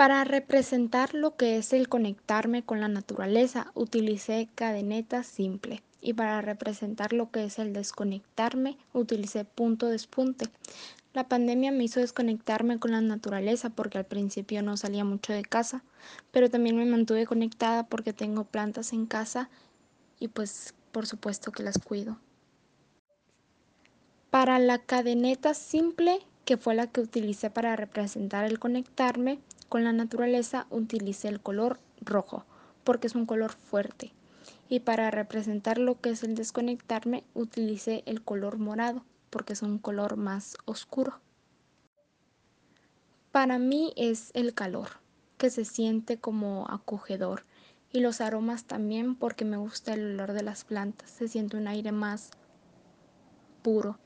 Para representar lo que es el conectarme con la naturaleza, utilicé cadeneta simple. Y para representar lo que es el desconectarme, utilicé punto despunte. La pandemia me hizo desconectarme con la naturaleza porque al principio no salía mucho de casa, pero también me mantuve conectada porque tengo plantas en casa y pues por supuesto que las cuido. Para la cadeneta simple, que fue la que utilicé para representar el conectarme, con la naturaleza utilicé el color rojo porque es un color fuerte y para representar lo que es el desconectarme utilicé el color morado porque es un color más oscuro. Para mí es el calor que se siente como acogedor y los aromas también porque me gusta el olor de las plantas, se siente un aire más puro.